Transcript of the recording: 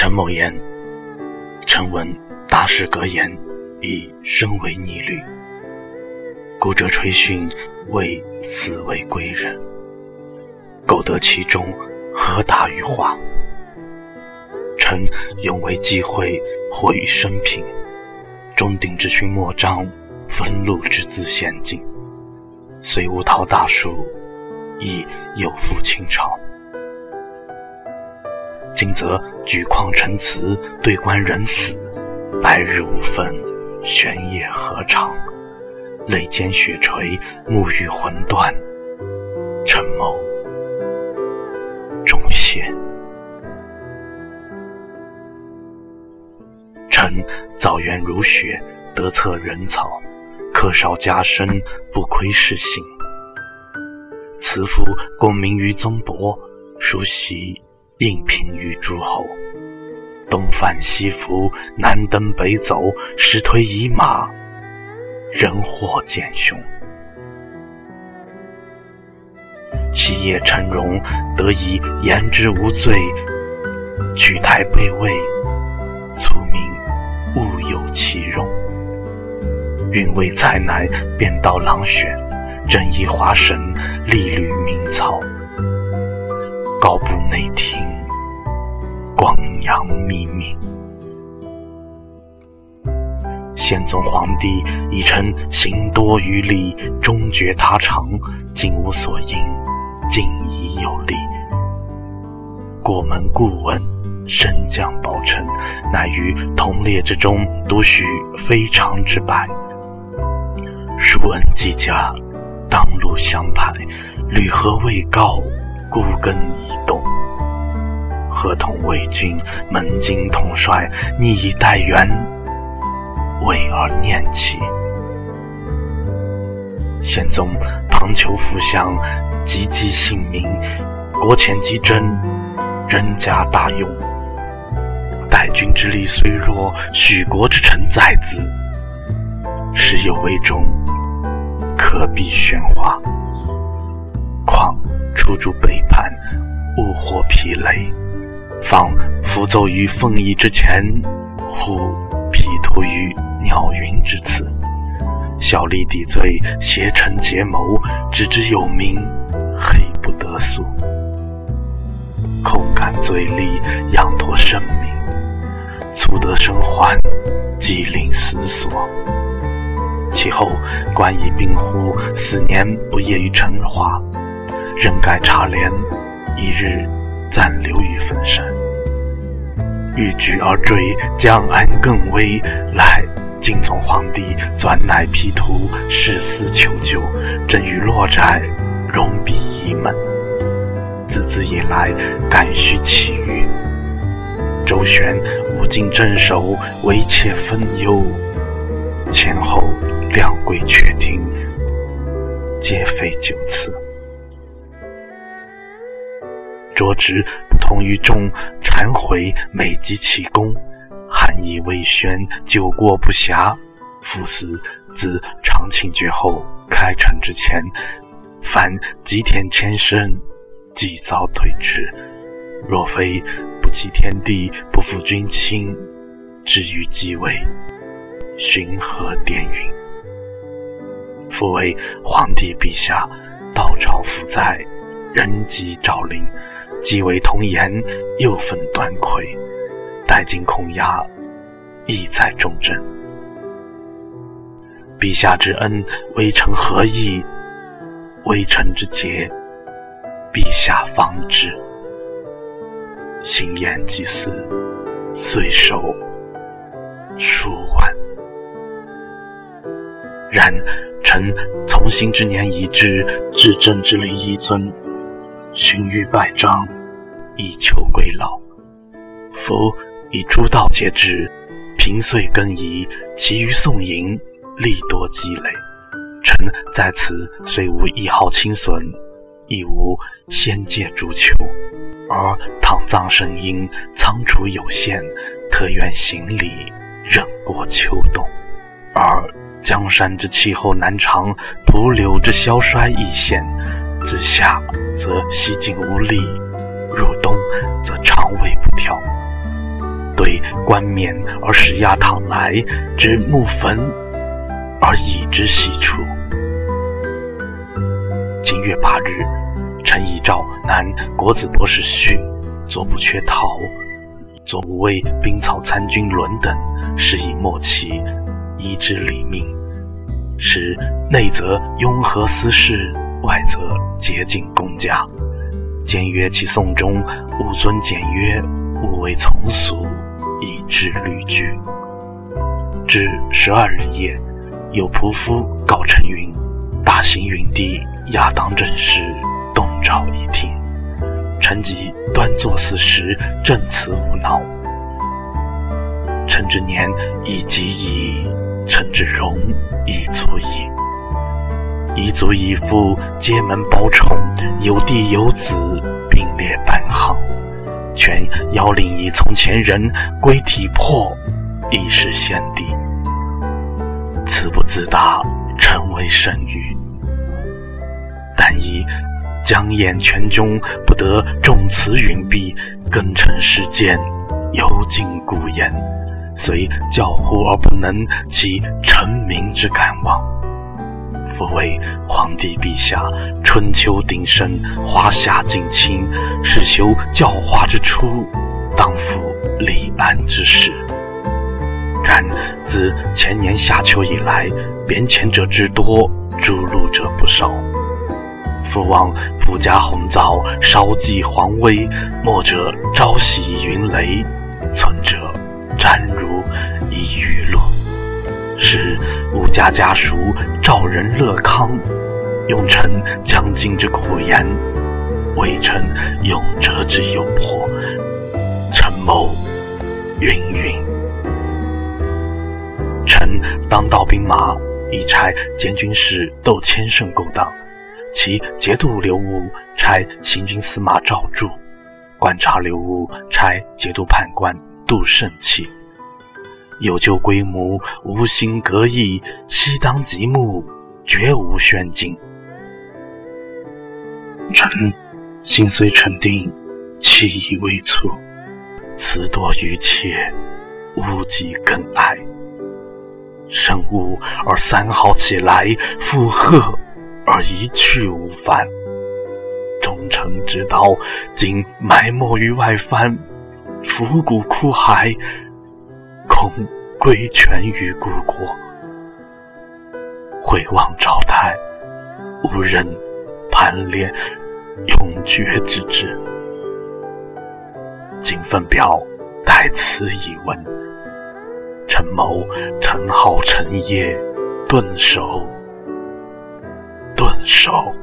陈某言，臣闻大师格言，以身为逆旅，孤者垂训为死为归人。苟得其中，何达于化？臣永为机会，或于生平，终鼎之勋莫彰，分禄之资险境。虽无陶大树，亦有负清朝。今则举矿陈词，对官人死，白日无分，玄夜何长？泪兼雪垂，目欲魂断，陈某终谢。臣早缘如雪，得策人草，客少加身，不亏世幸。慈父功名于宗伯，叔袭。应聘于诸侯，东翻西覆，南登北走，时推夷马，人祸渐凶。昔夜陈荣得以言之无罪，取台卑位，卒民物有其容。运位才乃便道郎选，正义华神，历履明操。高部内廷，广扬秘密。宪宗皇帝已称行多于礼，终觉他长，今无所应，尽已有力。过门故问，升降宝臣，乃于同列之中，独许非常之败。殊恩既加，当路相排，履和未告。孤根已动，合同魏军门襟统帅，逆以待援，为而念起。宪宗旁求辅相，急击姓名，国前击征，人家大用。待君之力虽弱，许国之臣在兹，时有危中，可避玄化。况。出诸背叛，勿获疲累，方浮奏于凤仪之前，忽匹图于鸟云之次，小吏抵罪，邪臣结谋，只知有名，黑不得诉。空感罪力，仰托生命，促得生还，即令死所。其后官以病乎，四年不业于陈华。任盖茶帘，一日暂留于坟山。欲举而坠，将安更危。来，敬宗皇帝转乃披图，誓死求救。朕与洛寨，容彼一门。自此以来，感须其遇。周旋无尽镇守，唯妾分忧。前后两归阙庭，皆非九次。卓职同于众，忏悔每及其功，含义未宣，久过不暇。夫死自长庆绝后，开城之前，凡吉田千生，即遭退迟。若非不弃天地，不负君亲，至于继位，寻何典云？复为皇帝陛下，道朝复在，人即昭陵。既为童颜，又分端魁，待今恐压，意在重症。陛下之恩，微臣何意？微臣之节，陛下方知。行言祭祀，岁寿数万。然臣从新之年已至，至正之礼一尊。寻欲拜章，以求归老。夫以诸道皆知，平岁更移，其余送迎，力多积累。臣在此虽无一毫轻损，亦无先借诸求。而倘葬神因仓储有限，特愿行礼，忍过秋冬。而江山之气候难长，蒲柳之消衰易现。自夏则西进无力，入冬则肠胃不调。对冠冕而使压堂来，之木坟而以之细处。今月八日，臣遗诏南国子博士序，左不缺陶，左五位兵曹参军轮等，是以末期，依之礼命，使内则雍和私事，外则洁净公家。简约其颂中，勿尊简约，勿为从俗，以致律矩。至十二日夜，有仆夫告陈云，大行云帝。亚当正时，动朝一听。臣即端坐四时，正辞无恼。臣之年已及矣，臣之容亦足矣。一足以父皆门包宠，有弟有子并列班行。全邀领以从前人归体魄，亦是先帝。此不自大，臣为甚愚。但以将掩权中，不得重词云蔽，更成世间，犹尽古言，虽教乎而不能起臣民之感望。复为皇帝陛下，春秋鼎盛，华夏近亲，是修教化之初，当负立安之始。然自前年夏秋以来，贬遣者之多，诛戮者不少。父望普加红枣，稍济皇威；末者朝夕云雷，存者瞻如以娱乐。是吾家家属赵人乐康，用臣将尽之苦言，为臣永折之诱迫。臣谋云云。臣当道兵马，以差监军使窦千胜勾当。其节度留务差行军司马赵柱，观察留务差节度判官杜胜器。有旧归母，无心隔义，西当极目，绝无宣进。臣心虽沉定，气已微促，词多于切，无及更哀。生物而三好起来，附和。而一去无返，忠诚之道，今埋没于外藩，腐骨枯骸，恐归全于故国。回望朝代，无人攀恋永绝之志。今奉表代此以闻，臣谋陈浩陈业顿首。顿首。